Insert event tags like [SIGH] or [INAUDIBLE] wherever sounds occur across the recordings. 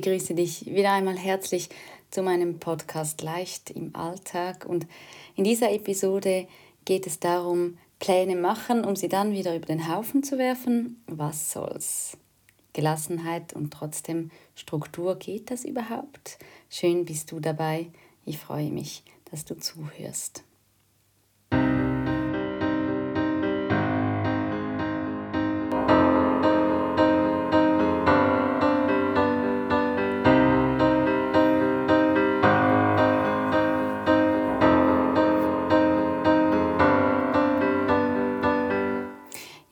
begrüße dich wieder einmal herzlich zu meinem Podcast Leicht im Alltag. Und in dieser Episode geht es darum, Pläne machen, um sie dann wieder über den Haufen zu werfen. Was soll's? Gelassenheit und trotzdem Struktur, geht das überhaupt? Schön bist du dabei. Ich freue mich, dass du zuhörst.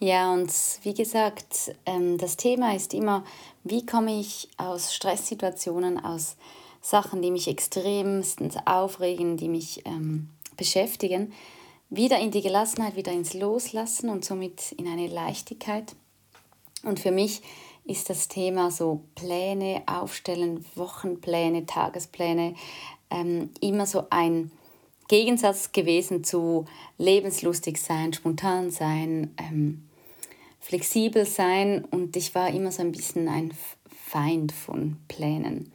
Ja, und wie gesagt, ähm, das Thema ist immer, wie komme ich aus Stresssituationen, aus Sachen, die mich extremstens aufregen, die mich ähm, beschäftigen, wieder in die Gelassenheit, wieder ins Loslassen und somit in eine Leichtigkeit. Und für mich ist das Thema so Pläne aufstellen, Wochenpläne, Tagespläne, ähm, immer so ein Gegensatz gewesen zu lebenslustig sein, spontan sein, ähm, flexibel sein und ich war immer so ein bisschen ein Feind von Plänen.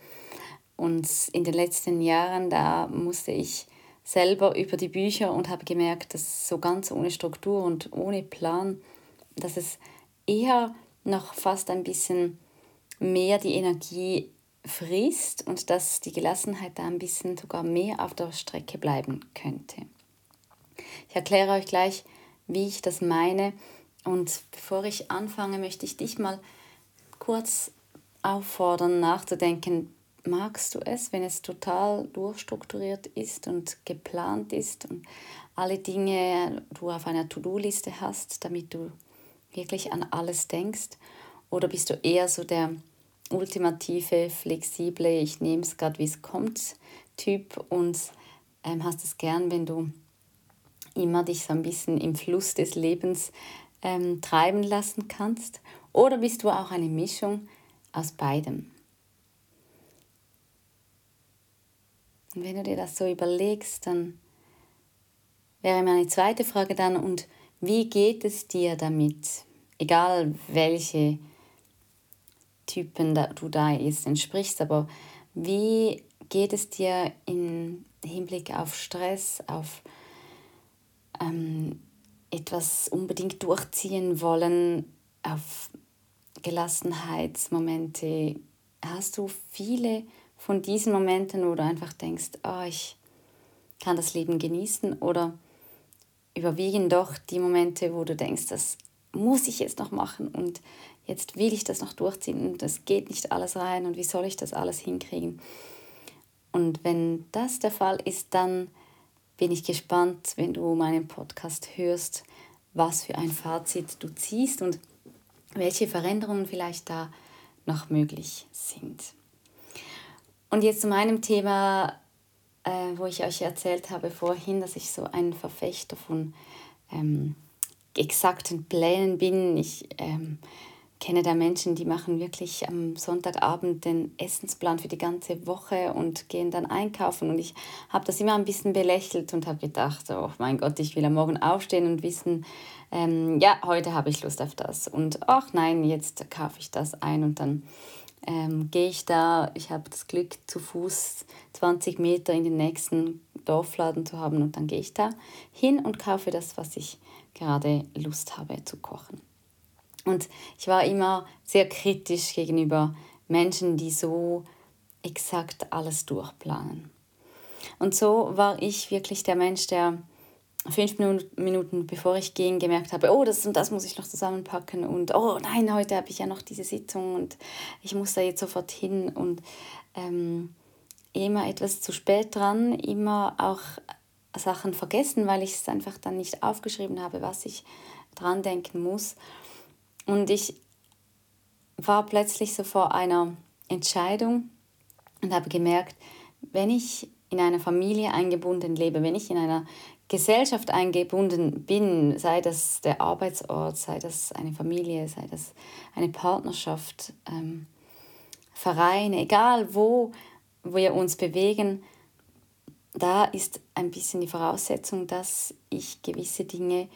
Und in den letzten Jahren, da musste ich selber über die Bücher und habe gemerkt, dass so ganz ohne Struktur und ohne Plan, dass es eher noch fast ein bisschen mehr die Energie frisst und dass die Gelassenheit da ein bisschen sogar mehr auf der Strecke bleiben könnte. Ich erkläre euch gleich, wie ich das meine und bevor ich anfange, möchte ich dich mal kurz auffordern, nachzudenken, magst du es, wenn es total durchstrukturiert ist und geplant ist und alle Dinge du auf einer To-Do-Liste hast, damit du wirklich an alles denkst? Oder bist du eher so der ultimative, flexible, ich nehme es gerade, wie es kommt, Typ und ähm, hast es gern, wenn du immer dich so ein bisschen im Fluss des Lebens ähm, treiben lassen kannst? Oder bist du auch eine Mischung aus beidem? Und wenn du dir das so überlegst, dann wäre meine zweite Frage dann, und wie geht es dir damit? Egal welche Typen du da jetzt entsprichst, aber wie geht es dir im Hinblick auf Stress, auf ähm, etwas unbedingt durchziehen wollen, auf Gelassenheitsmomente. Hast du viele von diesen Momenten, wo du einfach denkst, oh, ich kann das Leben genießen oder überwiegen doch die Momente, wo du denkst, das muss ich jetzt noch machen und jetzt will ich das noch durchziehen und das geht nicht alles rein und wie soll ich das alles hinkriegen? Und wenn das der Fall ist, dann bin ich gespannt, wenn du meinen Podcast hörst, was für ein Fazit du ziehst und welche Veränderungen vielleicht da noch möglich sind. Und jetzt zu meinem Thema, äh, wo ich euch erzählt habe vorhin, dass ich so ein Verfechter von ähm, exakten Plänen bin. Ich ähm, kenne da Menschen, die machen wirklich am Sonntagabend den Essensplan für die ganze Woche und gehen dann einkaufen. Und ich habe das immer ein bisschen belächelt und habe gedacht, oh mein Gott, ich will am Morgen aufstehen und wissen, ähm, ja, heute habe ich Lust auf das. Und ach nein, jetzt kaufe ich das ein und dann ähm, gehe ich da. Ich habe das Glück, zu Fuß 20 Meter in den nächsten Dorfladen zu haben und dann gehe ich da hin und kaufe das, was ich gerade Lust habe zu kochen. Und ich war immer sehr kritisch gegenüber Menschen, die so exakt alles durchplanen. Und so war ich wirklich der Mensch, der fünf Minuten bevor ich ging gemerkt habe, oh, das und das muss ich noch zusammenpacken und oh nein, heute habe ich ja noch diese Sitzung und ich muss da jetzt sofort hin und ähm, immer etwas zu spät dran, immer auch Sachen vergessen, weil ich es einfach dann nicht aufgeschrieben habe, was ich dran denken muss. Und ich war plötzlich so vor einer Entscheidung und habe gemerkt, wenn ich in einer Familie eingebunden lebe, wenn ich in einer Gesellschaft eingebunden bin, sei das der Arbeitsort, sei das eine Familie, sei das eine Partnerschaft, ähm, Vereine, egal wo wir uns bewegen, da ist ein bisschen die Voraussetzung, dass ich gewisse Dinge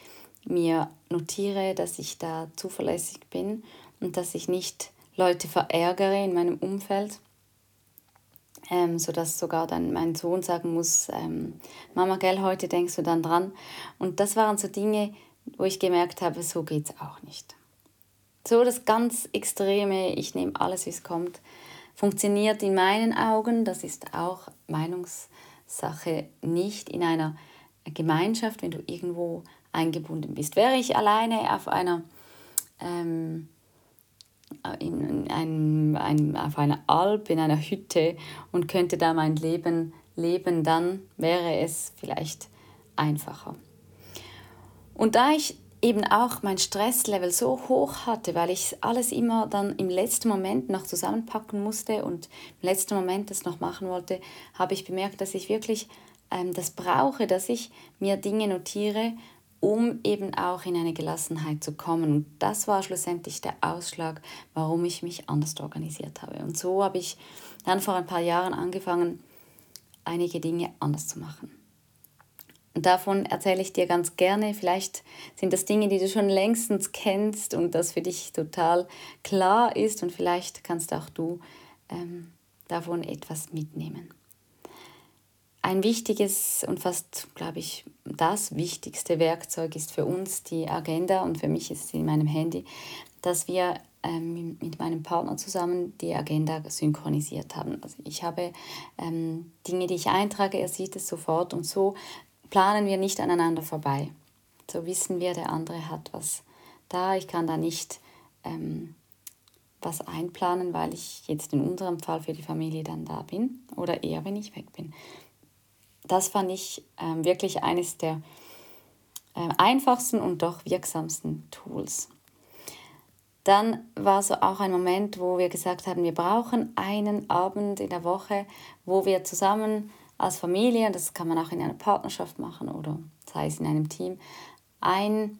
mir notiere, dass ich da zuverlässig bin und dass ich nicht Leute verärgere in meinem Umfeld, ähm, sodass sogar dann mein Sohn sagen muss, ähm, Mama, gell, heute denkst du dann dran. Und das waren so Dinge, wo ich gemerkt habe, so geht es auch nicht. So das ganz Extreme, ich nehme alles, wie es kommt, funktioniert in meinen Augen, das ist auch Meinungssache, nicht in einer Gemeinschaft, wenn du irgendwo eingebunden bist. Wäre ich alleine auf einer ähm, in einem, einem, auf einer Alp, in einer Hütte und könnte da mein Leben leben, dann wäre es vielleicht einfacher. Und da ich eben auch mein Stresslevel so hoch hatte, weil ich alles immer dann im letzten Moment noch zusammenpacken musste und im letzten Moment das noch machen wollte, habe ich bemerkt, dass ich wirklich ähm, das brauche, dass ich mir Dinge notiere, um eben auch in eine Gelassenheit zu kommen. Und das war schlussendlich der Ausschlag, warum ich mich anders organisiert habe. Und so habe ich dann vor ein paar Jahren angefangen, einige Dinge anders zu machen. Und davon erzähle ich dir ganz gerne. Vielleicht sind das Dinge, die du schon längstens kennst und das für dich total klar ist. Und vielleicht kannst auch du ähm, davon etwas mitnehmen. Ein wichtiges und fast, glaube ich, das wichtigste Werkzeug ist für uns die Agenda und für mich ist es in meinem Handy, dass wir ähm, mit meinem Partner zusammen die Agenda synchronisiert haben. Also ich habe ähm, Dinge, die ich eintrage, er sieht es sofort und so planen wir nicht aneinander vorbei. So wissen wir, der andere hat was da. Ich kann da nicht ähm, was einplanen, weil ich jetzt in unserem Fall für die Familie dann da bin oder eher, wenn ich weg bin das fand ich ähm, wirklich eines der äh, einfachsten und doch wirksamsten Tools. Dann war so auch ein Moment, wo wir gesagt haben, wir brauchen einen Abend in der Woche, wo wir zusammen als Familie, das kann man auch in einer Partnerschaft machen oder sei es in einem Team, ein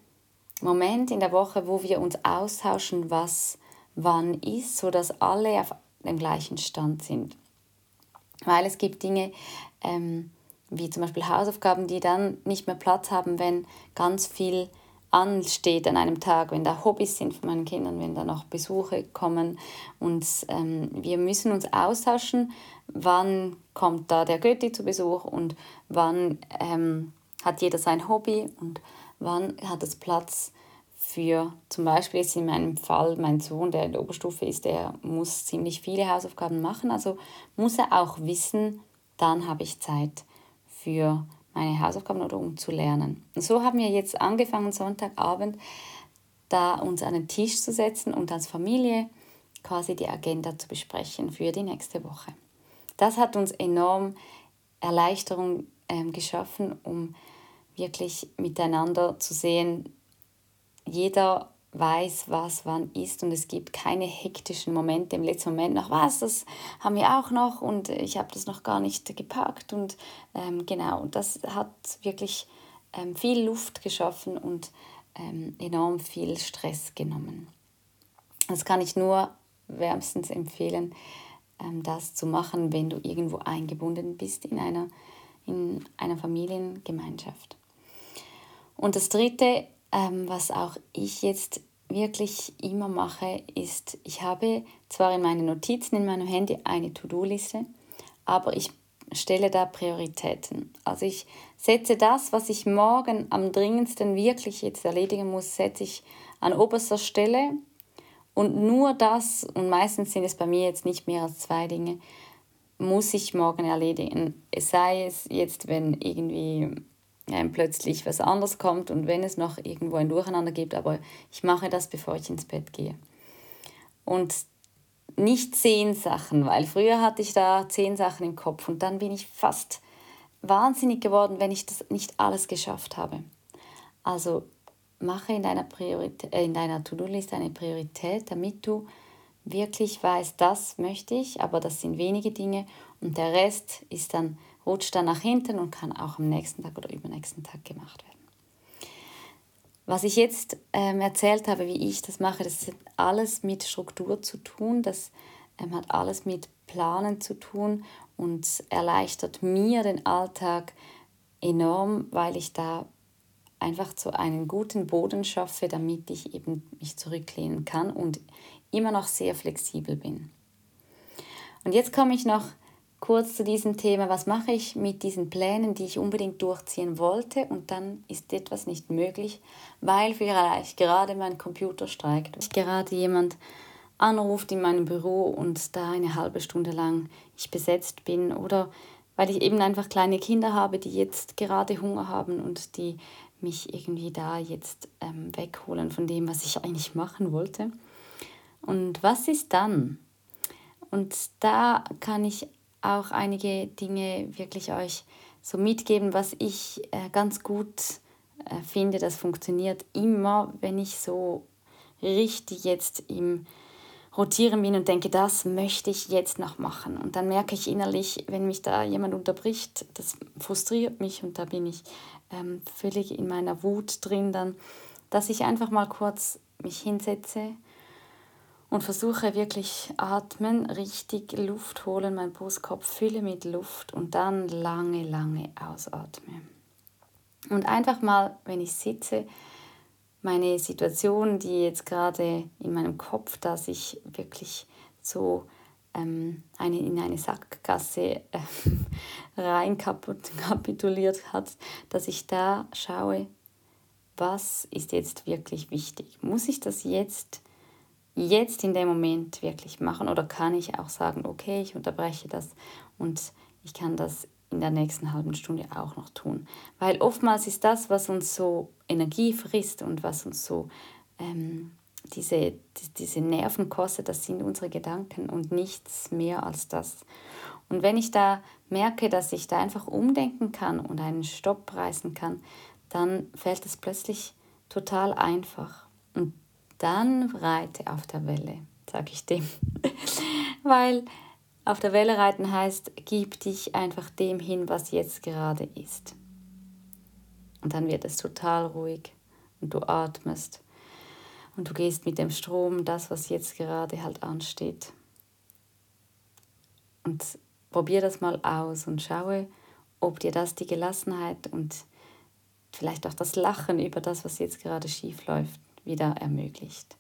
Moment in der Woche, wo wir uns austauschen, was wann ist, sodass alle auf dem gleichen Stand sind. Weil es gibt Dinge, ähm, wie zum Beispiel Hausaufgaben, die dann nicht mehr Platz haben, wenn ganz viel ansteht an einem Tag, wenn da Hobbys sind von meinen Kindern, wenn da noch Besuche kommen. Und ähm, wir müssen uns austauschen, wann kommt da der Götti zu Besuch und wann ähm, hat jeder sein Hobby und wann hat es Platz für, zum Beispiel ist in meinem Fall mein Sohn, der in der Oberstufe ist, der muss ziemlich viele Hausaufgaben machen, also muss er auch wissen, dann habe ich Zeit für meine Hausaufgaben oder um zu lernen. Und so haben wir jetzt angefangen, Sonntagabend da uns an den Tisch zu setzen und als Familie quasi die Agenda zu besprechen für die nächste Woche. Das hat uns enorm Erleichterung ähm, geschaffen, um wirklich miteinander zu sehen, jeder weiß, was wann ist und es gibt keine hektischen Momente im letzten Moment noch, was, das haben wir auch noch und ich habe das noch gar nicht gepackt und ähm, genau, das hat wirklich ähm, viel Luft geschaffen und ähm, enorm viel Stress genommen. Das kann ich nur wärmstens empfehlen, ähm, das zu machen, wenn du irgendwo eingebunden bist in einer, in einer Familiengemeinschaft. Und das Dritte ähm, was auch ich jetzt wirklich immer mache, ist, ich habe zwar in meinen Notizen in meinem Handy eine To-Do-Liste, aber ich stelle da Prioritäten. Also ich setze das, was ich morgen am dringendsten wirklich jetzt erledigen muss, setze ich an oberster Stelle und nur das, und meistens sind es bei mir jetzt nicht mehr als zwei Dinge, muss ich morgen erledigen. Es sei es jetzt, wenn irgendwie ähm, plötzlich was anderes kommt und wenn es noch irgendwo ein Durcheinander gibt, aber ich mache das, bevor ich ins Bett gehe. Und nicht zehn Sachen, weil früher hatte ich da zehn Sachen im Kopf und dann bin ich fast wahnsinnig geworden, wenn ich das nicht alles geschafft habe. Also mache in deiner, äh, in deiner To-Do-Liste eine Priorität, damit du wirklich weißt, das möchte ich, aber das sind wenige Dinge und der Rest ist dann rutscht dann nach hinten und kann auch am nächsten Tag oder übernächsten Tag gemacht werden. Was ich jetzt ähm, erzählt habe, wie ich das mache, das hat alles mit Struktur zu tun, das ähm, hat alles mit Planen zu tun und erleichtert mir den Alltag enorm, weil ich da einfach zu einen guten Boden schaffe, damit ich eben mich zurücklehnen kann und immer noch sehr flexibel bin. Und jetzt komme ich noch kurz zu diesem Thema, was mache ich mit diesen Plänen, die ich unbedingt durchziehen wollte und dann ist etwas nicht möglich, weil vielleicht gerade mein Computer streikt, gerade jemand anruft in meinem Büro und da eine halbe Stunde lang ich besetzt bin oder weil ich eben einfach kleine Kinder habe, die jetzt gerade Hunger haben und die mich irgendwie da jetzt ähm, wegholen von dem, was ich eigentlich machen wollte. Und was ist dann? Und da kann ich auch einige Dinge wirklich euch so mitgeben, was ich äh, ganz gut äh, finde, das funktioniert immer, wenn ich so richtig jetzt im Rotieren bin und denke, das möchte ich jetzt noch machen. Und dann merke ich innerlich, wenn mich da jemand unterbricht, das frustriert mich und da bin ich ähm, völlig in meiner Wut drin, dann, dass ich einfach mal kurz mich hinsetze und versuche wirklich atmen, richtig Luft holen, meinen Brustkorb fülle mit Luft und dann lange, lange ausatme. Und einfach mal, wenn ich sitze, meine Situation, die jetzt gerade in meinem Kopf, dass ich wirklich so ähm, eine, in eine Sackgasse äh, [LAUGHS] reinkapituliert hat, dass ich da schaue, was ist jetzt wirklich wichtig? Muss ich das jetzt, jetzt in dem Moment wirklich machen oder kann ich auch sagen, okay, ich unterbreche das und ich kann das in der nächsten halben Stunde auch noch tun. Weil oftmals ist das, was uns so Energie frisst und was uns so ähm, diese, diese Nerven kostet, das sind unsere Gedanken und nichts mehr als das. Und wenn ich da merke, dass ich da einfach umdenken kann und einen Stopp reißen kann, dann fällt es plötzlich total einfach. Und dann reite auf der Welle, sage ich dem. [LAUGHS] Weil auf der Welle reiten heißt, gib dich einfach dem hin, was jetzt gerade ist. Und dann wird es total ruhig und du atmest und du gehst mit dem Strom das, was jetzt gerade halt ansteht. Und probier das mal aus und schaue, ob dir das die Gelassenheit und vielleicht auch das Lachen über das, was jetzt gerade schief läuft, wieder ermöglicht.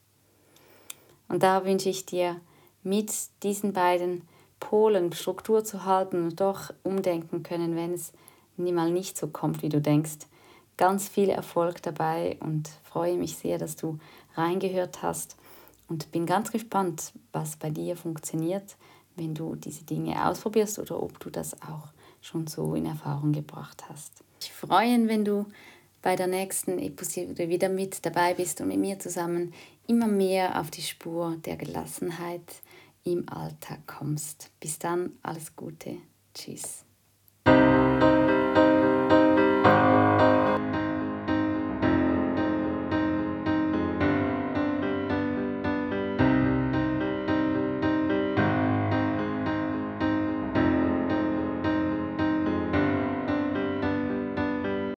Und da wünsche ich dir mit diesen beiden Polen Struktur zu halten und doch umdenken können, wenn es mal nicht so kommt, wie du denkst. Ganz viel Erfolg dabei und freue mich sehr, dass du reingehört hast und bin ganz gespannt, was bei dir funktioniert, wenn du diese Dinge ausprobierst oder ob du das auch schon so in Erfahrung gebracht hast. Ich freue mich, wenn du bei der nächsten Episode wieder mit dabei bist und mit mir zusammen immer mehr auf die Spur der Gelassenheit im Alltag kommst. Bis dann, alles Gute. Tschüss.